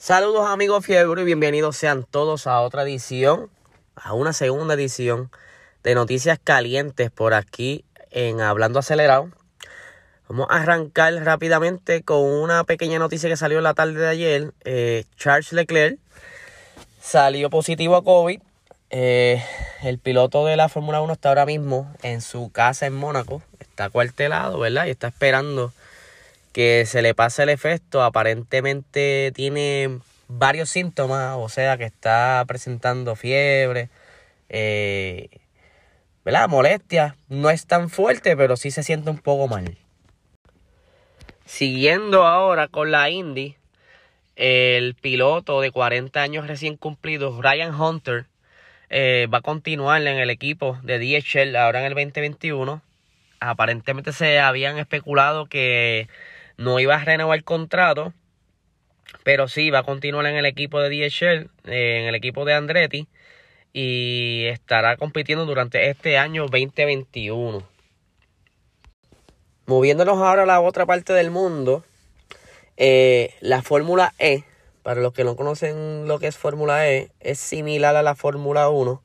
Saludos amigos fiebre y bienvenidos sean todos a otra edición, a una segunda edición de Noticias Calientes por aquí en Hablando Acelerado. Vamos a arrancar rápidamente con una pequeña noticia que salió en la tarde de ayer. Eh, Charles Leclerc salió positivo a COVID. Eh, el piloto de la Fórmula 1 está ahora mismo en su casa en Mónaco. Está cuartelado, ¿verdad? Y está esperando que se le pase el efecto. Aparentemente tiene varios síntomas, o sea que está presentando fiebre, eh, ¿verdad? Molestia. No es tan fuerte, pero sí se siente un poco mal. Siguiendo ahora con la Indy, el piloto de 40 años recién cumplidos, Ryan Hunter, eh, va a continuar en el equipo de DHL ahora en el 2021. Aparentemente se habían especulado que no iba a renovar el contrato, pero sí va a continuar en el equipo de DHL, en el equipo de Andretti, y estará compitiendo durante este año 2021. Moviéndonos ahora a la otra parte del mundo, eh, la Fórmula E, para los que no conocen lo que es Fórmula E, es similar a la Fórmula 1,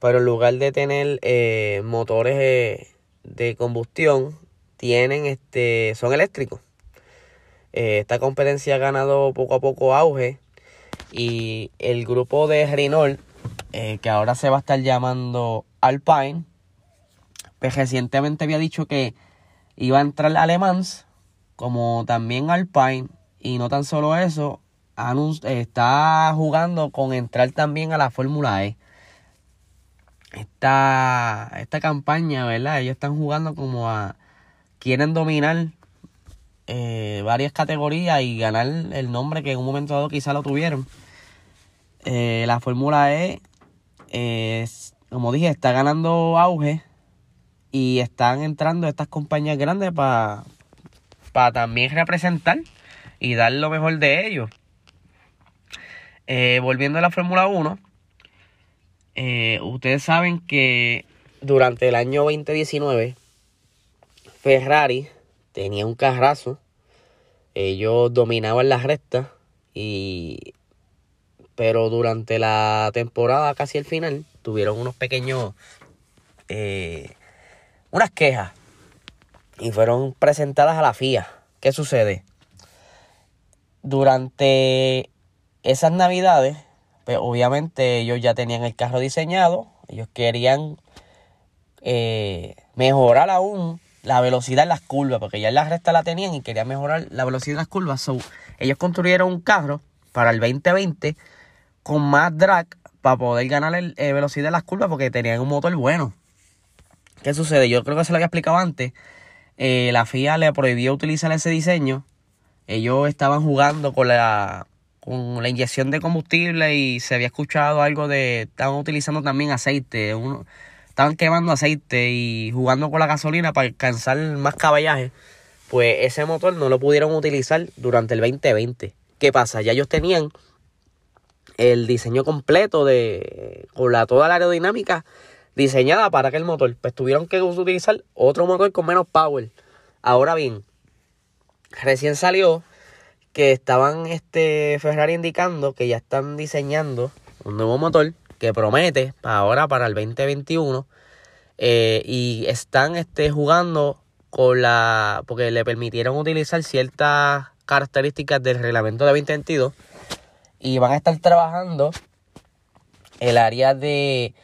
pero en lugar de tener eh, motores eh, de combustión, tienen este, son eléctricos. Eh, esta competencia ha ganado poco a poco auge y el grupo de Renault, eh, que ahora se va a estar llamando Alpine, pues recientemente había dicho que iba a entrar Alemán, como también Alpine, y no tan solo eso, está jugando con entrar también a la Fórmula E. Esta, esta campaña, ¿verdad? Ellos están jugando como a... Quieren dominar eh, varias categorías y ganar el nombre que en un momento dado quizá lo tuvieron. Eh, la Fórmula E, como dije, está ganando auge y están entrando estas compañías grandes para para también representar y dar lo mejor de ellos. Eh, volviendo a la Fórmula 1, ustedes saben que durante el año 2019 Ferrari tenía un carrazo. Ellos dominaban las rectas y pero durante la temporada casi al final tuvieron unos pequeños eh, unas quejas y fueron presentadas a la FIA. ¿Qué sucede? Durante esas navidades, pues obviamente ellos ya tenían el carro diseñado, ellos querían eh, mejorar aún la velocidad en las curvas, porque ya en la recta la tenían y querían mejorar la velocidad en las curvas. ellos construyeron un carro para el 2020 con más drag para poder ganar el, eh, velocidad en las curvas porque tenían un motor bueno. ¿Qué sucede? Yo creo que se lo había explicado antes. Eh, la FIA le prohibió utilizar ese diseño. Ellos estaban jugando con la, con la inyección de combustible y se había escuchado algo de... Estaban utilizando también aceite. Estaban quemando aceite y jugando con la gasolina para alcanzar más caballaje, pues ese motor no lo pudieron utilizar durante el 2020. ¿Qué pasa? Ya ellos tenían el diseño completo de con la toda la aerodinámica diseñada para aquel motor. Pues tuvieron que utilizar otro motor con menos power. Ahora bien, recién salió que estaban este Ferrari indicando que ya están diseñando un nuevo motor que promete ahora, para el 2021. Eh, y están este, jugando con la. porque le permitieron utilizar ciertas características del reglamento de 2022. Y van a estar trabajando el área de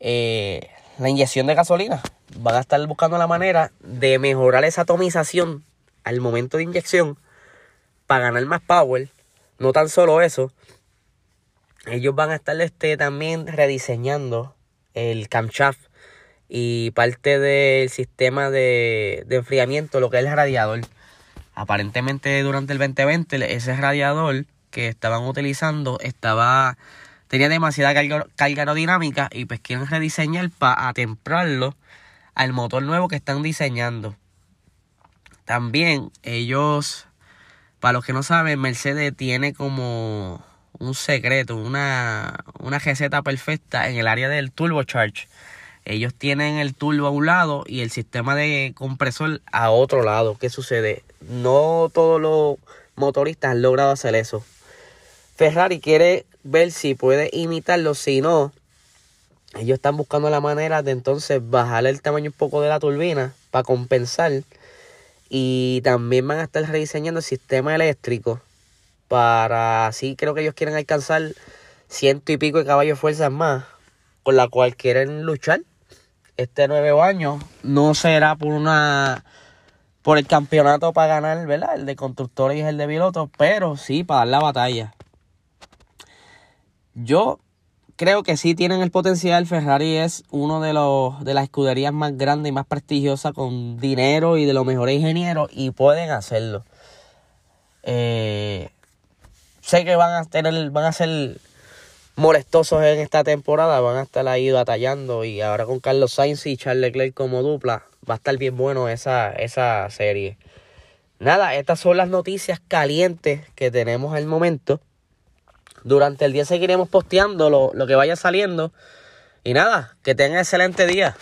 eh, la inyección de gasolina. Van a estar buscando la manera de mejorar esa atomización al momento de inyección para ganar más power. No tan solo eso, ellos van a estar este, también rediseñando el camshaft y parte del sistema de, enfriamiento, lo que es el radiador. Aparentemente durante el 2020 ese radiador que estaban utilizando estaba tenía demasiada carga, aerodinámica y pues quieren rediseñar para atemprarlo al motor nuevo que están diseñando. También ellos, para los que no saben, Mercedes tiene como un secreto, una, una receta perfecta en el área del turbocharge. Ellos tienen el turbo a un lado y el sistema de compresor a otro lado. ¿Qué sucede? No todos los motoristas han logrado hacer eso. Ferrari quiere ver si puede imitarlo, si no, ellos están buscando la manera de entonces bajar el tamaño un poco de la turbina para compensar. Y también van a estar rediseñando el sistema eléctrico para así creo que ellos quieren alcanzar ciento y pico de caballos fuerzas más, con la cual quieren luchar. Este nuevo año no será por una por el campeonato para ganar, ¿verdad? El de constructores y el de pilotos, pero sí para dar la batalla. Yo creo que sí tienen el potencial. Ferrari es uno de los de las escuderías más grandes y más prestigiosas con dinero y de los mejores ingenieros y pueden hacerlo. Eh, sé que van a tener, van a ser molestosos en esta temporada, van a estar ahí batallando y ahora con Carlos Sainz y Charles Leclerc como dupla, va a estar bien bueno esa, esa serie. Nada, estas son las noticias calientes que tenemos al momento. Durante el día seguiremos posteando lo, lo que vaya saliendo. Y nada, que tengan excelente día.